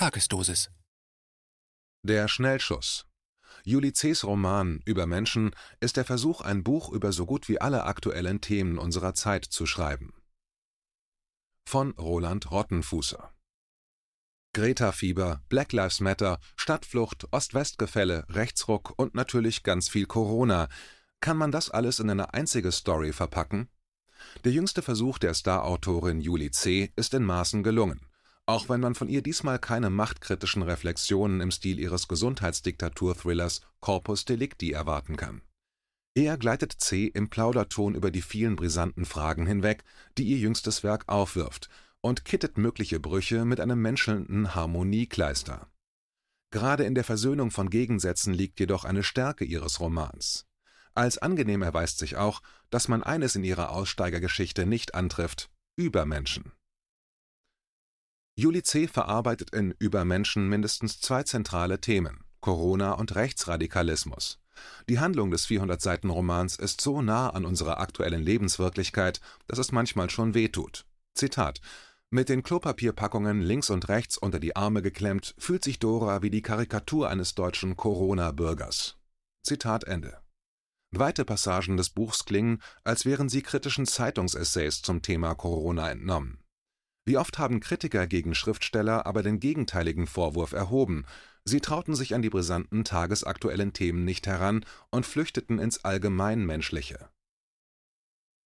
Tagesdosis. Der Schnellschuss. Juli C.'s Roman Über Menschen ist der Versuch, ein Buch über so gut wie alle aktuellen Themen unserer Zeit zu schreiben. Von Roland Rottenfußer. Greta-Fieber, Black Lives Matter, Stadtflucht, Ost-West-Gefälle, Rechtsruck und natürlich ganz viel Corona. Kann man das alles in eine einzige Story verpacken? Der jüngste Versuch der Star-Autorin Juli C. ist in Maßen gelungen auch wenn man von ihr diesmal keine machtkritischen Reflexionen im Stil ihres Gesundheitsdiktatur-Thrillers Corpus Delicti erwarten kann. Eher gleitet C. im Plauderton über die vielen brisanten Fragen hinweg, die ihr jüngstes Werk aufwirft, und kittet mögliche Brüche mit einem menschelnden Harmoniekleister. Gerade in der Versöhnung von Gegensätzen liegt jedoch eine Stärke ihres Romans. Als angenehm erweist sich auch, dass man eines in ihrer Aussteigergeschichte nicht antrifft: Übermenschen. Juli C. verarbeitet in Über Menschen mindestens zwei zentrale Themen: Corona und Rechtsradikalismus. Die Handlung des 400-Seiten-Romans ist so nah an unserer aktuellen Lebenswirklichkeit, dass es manchmal schon wehtut. Zitat: Mit den Klopapierpackungen links und rechts unter die Arme geklemmt, fühlt sich Dora wie die Karikatur eines deutschen Corona-Bürgers. Zitat Ende. Weite Passagen des Buchs klingen, als wären sie kritischen Zeitungsessays zum Thema Corona entnommen. Wie oft haben Kritiker gegen Schriftsteller aber den gegenteiligen Vorwurf erhoben: Sie trauten sich an die brisanten tagesaktuellen Themen nicht heran und flüchteten ins Allgemeinmenschliche.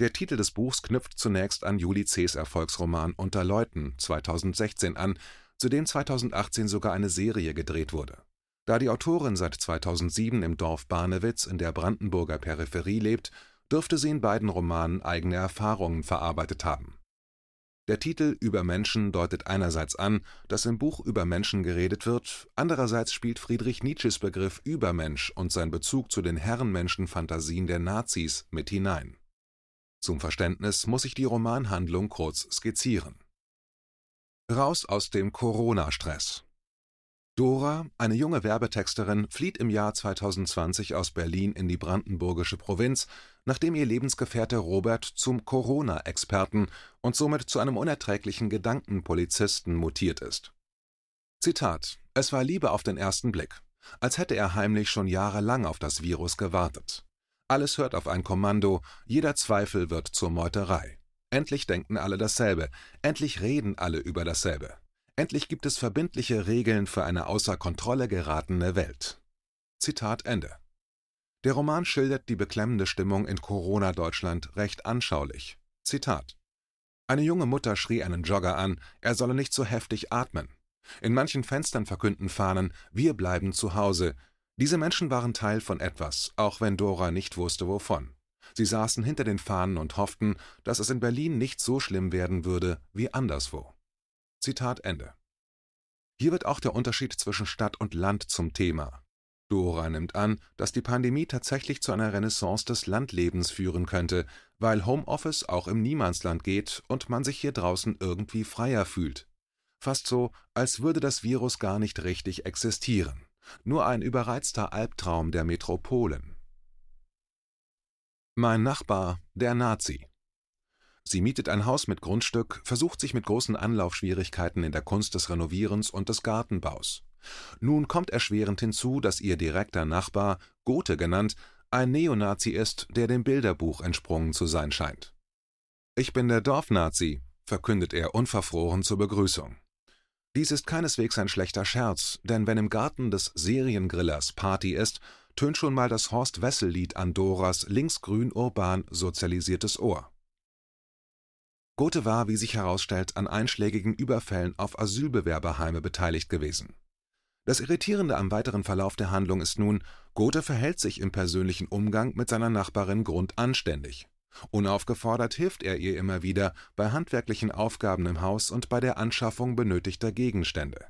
Der Titel des Buchs knüpft zunächst an Juli C.'s Erfolgsroman Unter Leuten (2016) an, zu dem 2018 sogar eine Serie gedreht wurde. Da die Autorin seit 2007 im Dorf Barnewitz in der Brandenburger Peripherie lebt, dürfte sie in beiden Romanen eigene Erfahrungen verarbeitet haben der Titel Über Menschen deutet einerseits an, dass im Buch über Menschen geredet wird, andererseits spielt Friedrich Nietzsches Begriff Übermensch und sein Bezug zu den Herrenmenschenphantasien der Nazis mit hinein. Zum Verständnis muss ich die Romanhandlung kurz skizzieren. Raus aus dem Corona-Stress Dora, eine junge Werbetexterin, flieht im Jahr 2020 aus Berlin in die brandenburgische Provinz, nachdem ihr Lebensgefährte Robert zum Corona-Experten und somit zu einem unerträglichen Gedankenpolizisten mutiert ist. Zitat: Es war Liebe auf den ersten Blick, als hätte er heimlich schon jahrelang auf das Virus gewartet. Alles hört auf ein Kommando, jeder Zweifel wird zur Meuterei. Endlich denken alle dasselbe, endlich reden alle über dasselbe. Endlich gibt es verbindliche Regeln für eine außer Kontrolle geratene Welt. Zitat Ende. Der Roman schildert die beklemmende Stimmung in Corona-Deutschland recht anschaulich. Zitat: Eine junge Mutter schrie einen Jogger an, er solle nicht so heftig atmen. In manchen Fenstern verkünden Fahnen, wir bleiben zu Hause. Diese Menschen waren Teil von etwas, auch wenn Dora nicht wusste wovon. Sie saßen hinter den Fahnen und hofften, dass es in Berlin nicht so schlimm werden würde wie anderswo. Zitat Ende. Hier wird auch der Unterschied zwischen Stadt und Land zum Thema. Dora nimmt an, dass die Pandemie tatsächlich zu einer Renaissance des Landlebens führen könnte, weil Homeoffice auch im Niemandsland geht und man sich hier draußen irgendwie freier fühlt. Fast so, als würde das Virus gar nicht richtig existieren. Nur ein überreizter Albtraum der Metropolen. Mein Nachbar, der Nazi. Sie mietet ein Haus mit Grundstück, versucht sich mit großen Anlaufschwierigkeiten in der Kunst des Renovierens und des Gartenbaus. Nun kommt erschwerend hinzu, dass ihr direkter Nachbar, Gothe genannt, ein Neonazi ist, der dem Bilderbuch entsprungen zu sein scheint. Ich bin der Dorfnazi, verkündet er unverfroren zur Begrüßung. Dies ist keineswegs ein schlechter Scherz, denn wenn im Garten des Seriengrillers Party ist, tönt schon mal das Horst Wessel-Lied an Doras linksgrün urban sozialisiertes Ohr. Gothe war, wie sich herausstellt, an einschlägigen Überfällen auf Asylbewerberheime beteiligt gewesen. Das Irritierende am weiteren Verlauf der Handlung ist nun, Gothe verhält sich im persönlichen Umgang mit seiner Nachbarin grundanständig. Unaufgefordert hilft er ihr immer wieder bei handwerklichen Aufgaben im Haus und bei der Anschaffung benötigter Gegenstände.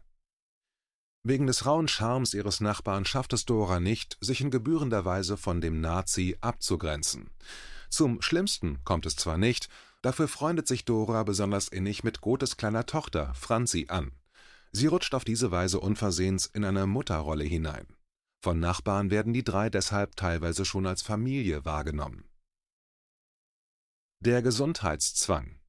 Wegen des rauen Charmes ihres Nachbarn schafft es Dora nicht, sich in gebührender Weise von dem Nazi abzugrenzen. Zum Schlimmsten kommt es zwar nicht, Dafür freundet sich Dora besonders innig mit Gothes kleiner Tochter Franzi an. Sie rutscht auf diese Weise unversehens in eine Mutterrolle hinein. Von Nachbarn werden die drei deshalb teilweise schon als Familie wahrgenommen. Der Gesundheitszwang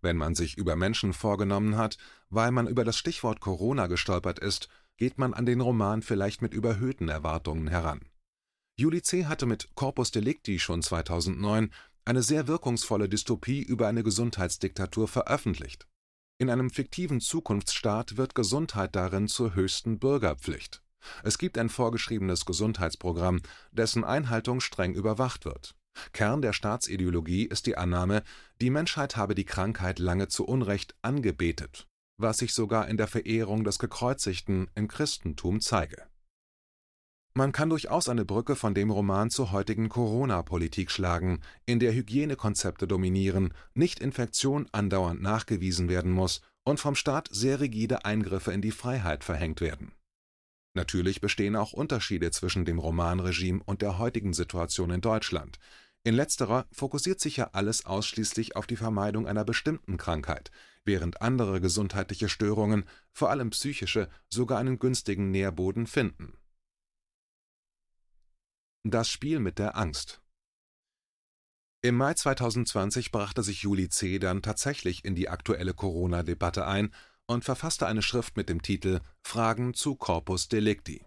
Wenn man sich über Menschen vorgenommen hat, weil man über das Stichwort Corona gestolpert ist, geht man an den Roman vielleicht mit überhöhten Erwartungen heran. Julie C. hatte mit Corpus Delicti schon 2009 eine sehr wirkungsvolle Dystopie über eine Gesundheitsdiktatur veröffentlicht. In einem fiktiven Zukunftsstaat wird Gesundheit darin zur höchsten Bürgerpflicht. Es gibt ein vorgeschriebenes Gesundheitsprogramm, dessen Einhaltung streng überwacht wird. Kern der Staatsideologie ist die Annahme, die Menschheit habe die Krankheit lange zu Unrecht angebetet, was sich sogar in der Verehrung des Gekreuzigten im Christentum zeige. Man kann durchaus eine Brücke von dem Roman zur heutigen Corona-Politik schlagen, in der Hygienekonzepte dominieren, Nicht-Infektion andauernd nachgewiesen werden muss und vom Staat sehr rigide Eingriffe in die Freiheit verhängt werden Natürlich bestehen auch Unterschiede zwischen dem Romanregime und der heutigen Situation in Deutschland. In letzterer fokussiert sich ja alles ausschließlich auf die Vermeidung einer bestimmten Krankheit, während andere gesundheitliche Störungen, vor allem psychische, sogar einen günstigen Nährboden finden. Das Spiel mit der Angst Im Mai 2020 brachte sich Julie C. dann tatsächlich in die aktuelle Corona-Debatte ein und verfasste eine Schrift mit dem Titel Fragen zu Corpus Delicti.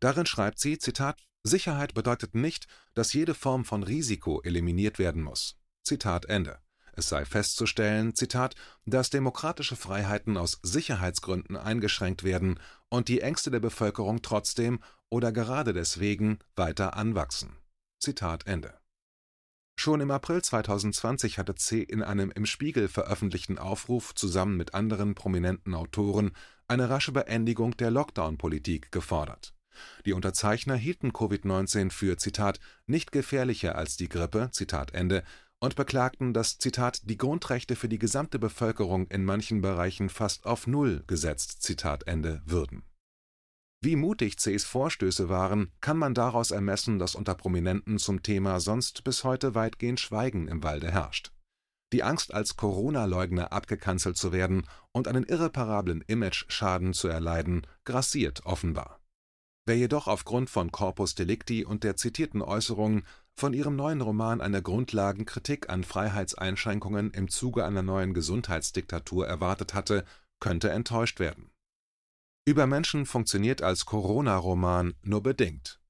Darin schreibt sie: Zitat, Sicherheit bedeutet nicht, dass jede Form von Risiko eliminiert werden muss. Zitat Ende. Es sei festzustellen, Zitat, dass demokratische Freiheiten aus Sicherheitsgründen eingeschränkt werden und die Ängste der Bevölkerung trotzdem oder gerade deswegen weiter anwachsen. Zitat Ende. Schon im April 2020 hatte C. in einem im Spiegel veröffentlichten Aufruf zusammen mit anderen prominenten Autoren eine rasche Beendigung der Lockdown-Politik gefordert. Die Unterzeichner hielten Covid-19 für Zitat nicht gefährlicher als die Grippe Zitat Ende und beklagten, dass Zitat die Grundrechte für die gesamte Bevölkerung in manchen Bereichen fast auf Null gesetzt Zitat Ende würden wie mutig C.s Vorstöße waren, kann man daraus ermessen, dass unter Prominenten zum Thema sonst bis heute weitgehend Schweigen im Walde herrscht. Die Angst, als Corona-Leugner abgekanzelt zu werden und einen irreparablen Image-Schaden zu erleiden, grassiert offenbar. Wer jedoch aufgrund von Corpus Delicti und der zitierten Äußerungen von ihrem neuen Roman eine Grundlagenkritik an Freiheitseinschränkungen im Zuge einer neuen Gesundheitsdiktatur erwartet hatte, könnte enttäuscht werden Übermenschen funktioniert als Corona-Roman nur bedingt.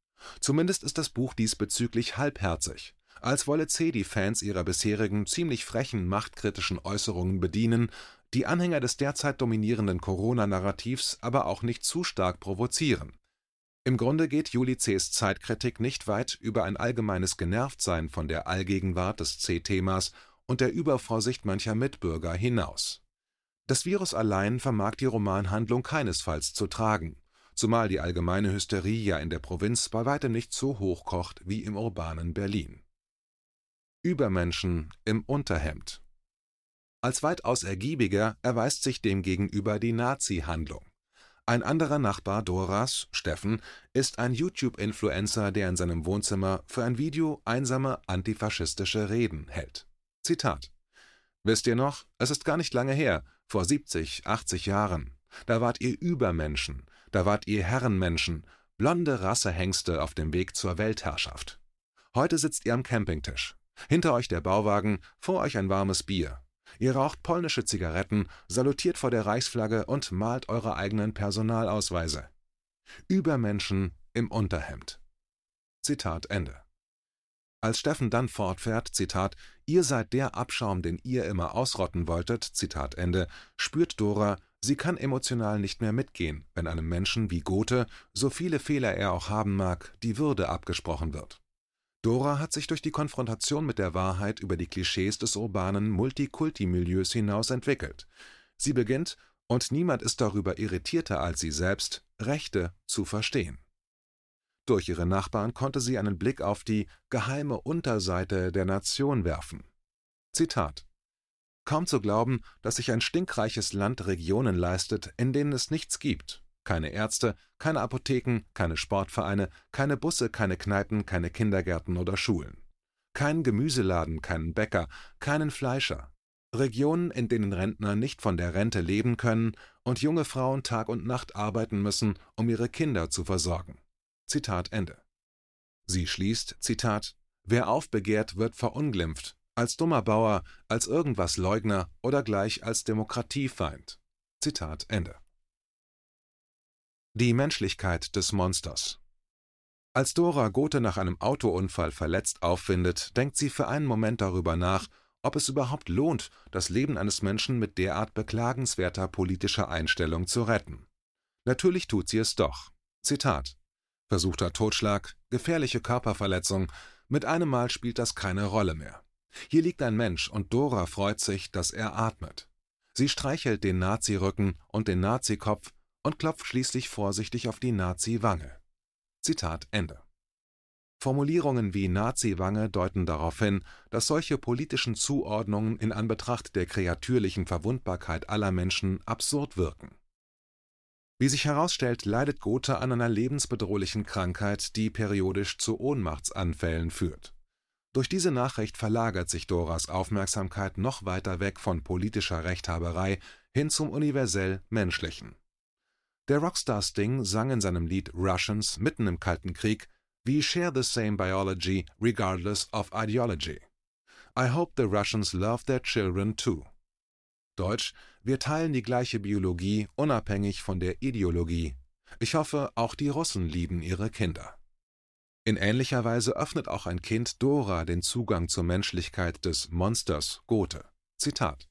Zumindest ist das Buch diesbezüglich halbherzig, als wolle C. die Fans ihrer bisherigen ziemlich frechen machtkritischen Äußerungen bedienen, die Anhänger des derzeit dominierenden Corona-Narrativs aber auch nicht zu stark provozieren. Im Grunde geht Juli C.s Zeitkritik nicht weit über ein allgemeines Genervtsein von der Allgegenwart des C-Themas und der Übervorsicht mancher Mitbürger hinaus das Virus allein vermag die Romanhandlung keinesfalls zu tragen, zumal die allgemeine Hysterie ja in der Provinz bei weitem nicht so hoch kocht wie im urbanen Berlin. Übermenschen im Unterhemd Als weitaus ergiebiger erweist sich demgegenüber die Nazi-Handlung. Ein anderer Nachbar Doras, Steffen, ist ein YouTube-Influencer, der in seinem Wohnzimmer für ein Video einsame antifaschistische Reden hält. Zitat Wisst ihr noch, es ist gar nicht lange her, vor 70, 80 Jahren. Da wart ihr Übermenschen, da wart ihr Herrenmenschen, blonde Rassehengste auf dem Weg zur Weltherrschaft. Heute sitzt ihr am Campingtisch. Hinter euch der Bauwagen, vor euch ein warmes Bier. Ihr raucht polnische Zigaretten, salutiert vor der Reichsflagge und malt eure eigenen Personalausweise. Übermenschen im Unterhemd. Zitat Ende. Als Steffen dann fortfährt, Zitat, ihr seid der Abschaum, den ihr immer ausrotten wolltet, Zitat Ende, spürt Dora, sie kann emotional nicht mehr mitgehen, wenn einem Menschen wie Gothe, so viele Fehler er auch haben mag, die Würde abgesprochen wird. Dora hat sich durch die Konfrontation mit der Wahrheit über die Klischees des urbanen Multikulti-Milieus hinaus entwickelt. Sie beginnt, und niemand ist darüber irritierter als sie selbst, Rechte zu verstehen. Durch ihre Nachbarn konnte sie einen Blick auf die geheime Unterseite der Nation werfen. Zitat Kaum zu glauben, dass sich ein stinkreiches Land Regionen leistet, in denen es nichts gibt. Keine Ärzte, keine Apotheken, keine Sportvereine, keine Busse, keine Kneipen, keine Kindergärten oder Schulen. Keinen Gemüseladen, keinen Bäcker, keinen Fleischer. Regionen, in denen Rentner nicht von der Rente leben können und junge Frauen Tag und Nacht arbeiten müssen, um ihre Kinder zu versorgen. Zitat Ende. Sie schließt, Zitat, Wer aufbegehrt, wird verunglimpft, als dummer Bauer, als irgendwas Leugner oder gleich als Demokratiefeind. Zitat Ende. Die Menschlichkeit des Monsters Als Dora Gothe nach einem Autounfall verletzt auffindet, denkt sie für einen Moment darüber nach, ob es überhaupt lohnt, das Leben eines Menschen mit derart beklagenswerter politischer Einstellung zu retten. Natürlich tut sie es doch. Zitat Versuchter Totschlag, gefährliche Körperverletzung, mit einem Mal spielt das keine Rolle mehr. Hier liegt ein Mensch und Dora freut sich, dass er atmet. Sie streichelt den Nazi-Rücken und den Nazi-Kopf und klopft schließlich vorsichtig auf die Nazi-Wange. Zitat Ende. Formulierungen wie Nazi-Wange deuten darauf hin, dass solche politischen Zuordnungen in Anbetracht der kreatürlichen Verwundbarkeit aller Menschen absurd wirken. Wie sich herausstellt, leidet Gotha an einer lebensbedrohlichen Krankheit, die periodisch zu Ohnmachtsanfällen führt. Durch diese Nachricht verlagert sich Doras Aufmerksamkeit noch weiter weg von politischer Rechthaberei hin zum universell Menschlichen. Der Rockstar Sting sang in seinem Lied Russians mitten im Kalten Krieg We share the same biology regardless of ideology. I hope the Russians love their children too. Deutsch Wir teilen die gleiche Biologie, unabhängig von der Ideologie. Ich hoffe, auch die Russen lieben ihre Kinder. In ähnlicher Weise öffnet auch ein Kind Dora den Zugang zur Menschlichkeit des Monsters Gothe. Zitat.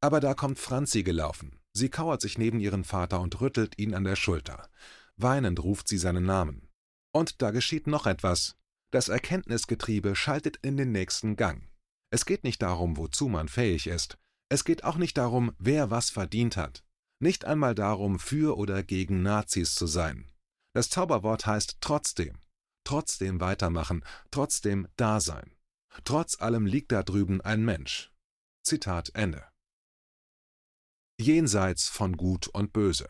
Aber da kommt Franzi gelaufen. Sie kauert sich neben ihren Vater und rüttelt ihn an der Schulter. Weinend ruft sie seinen Namen. Und da geschieht noch etwas. Das Erkenntnisgetriebe schaltet in den nächsten Gang. Es geht nicht darum, wozu man fähig ist. Es geht auch nicht darum, wer was verdient hat. Nicht einmal darum, für oder gegen Nazis zu sein. Das Zauberwort heißt trotzdem trotzdem weitermachen, trotzdem da sein. Trotz allem liegt da drüben ein Mensch. Zitat Ende. Jenseits von Gut und Böse.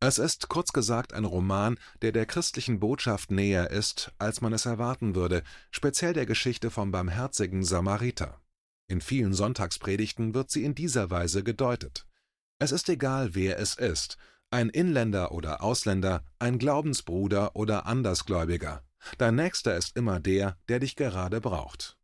Es ist kurz gesagt ein Roman, der der christlichen Botschaft näher ist, als man es erwarten würde, speziell der Geschichte vom barmherzigen Samariter. In vielen Sonntagspredigten wird sie in dieser Weise gedeutet. Es ist egal, wer es ist, ein Inländer oder Ausländer, ein Glaubensbruder oder Andersgläubiger. Dein Nächster ist immer der, der dich gerade braucht.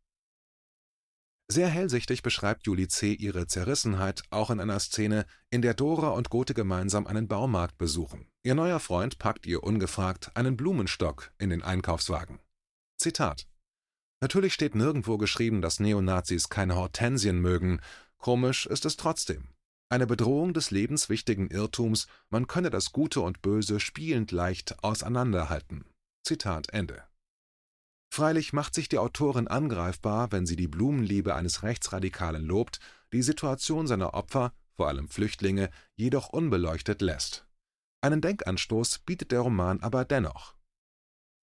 Sehr hellsichtig beschreibt Julie C. ihre Zerrissenheit auch in einer Szene, in der Dora und Gothe gemeinsam einen Baumarkt besuchen. Ihr neuer Freund packt ihr ungefragt einen Blumenstock in den Einkaufswagen. Zitat Natürlich steht nirgendwo geschrieben, dass Neonazis keine Hortensien mögen. Komisch ist es trotzdem. Eine Bedrohung des lebenswichtigen Irrtums, man könne das Gute und Böse spielend leicht auseinanderhalten. Zitat Ende. Freilich macht sich die Autorin angreifbar, wenn sie die Blumenliebe eines Rechtsradikalen lobt, die Situation seiner Opfer, vor allem Flüchtlinge, jedoch unbeleuchtet lässt. Einen Denkanstoß bietet der Roman aber dennoch.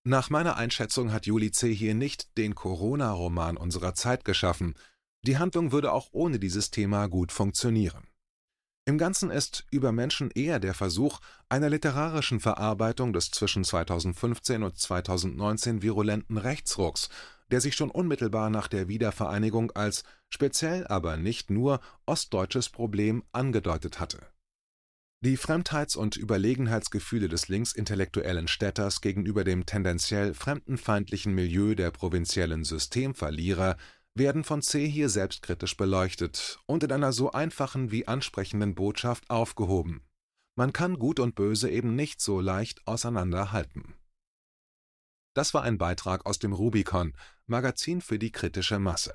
Nach meiner Einschätzung hat Juli C. hier nicht den Corona-Roman unserer Zeit geschaffen. Die Handlung würde auch ohne dieses Thema gut funktionieren. Im Ganzen ist Über Menschen eher der Versuch einer literarischen Verarbeitung des zwischen 2015 und 2019 virulenten Rechtsrucks, der sich schon unmittelbar nach der Wiedervereinigung als speziell, aber nicht nur ostdeutsches Problem angedeutet hatte. Die Fremdheits und Überlegenheitsgefühle des linksintellektuellen Städters gegenüber dem tendenziell fremdenfeindlichen Milieu der provinziellen Systemverlierer werden von C. hier selbstkritisch beleuchtet und in einer so einfachen wie ansprechenden Botschaft aufgehoben: Man kann Gut und Böse eben nicht so leicht auseinanderhalten. Das war ein Beitrag aus dem Rubicon, Magazin für die kritische Masse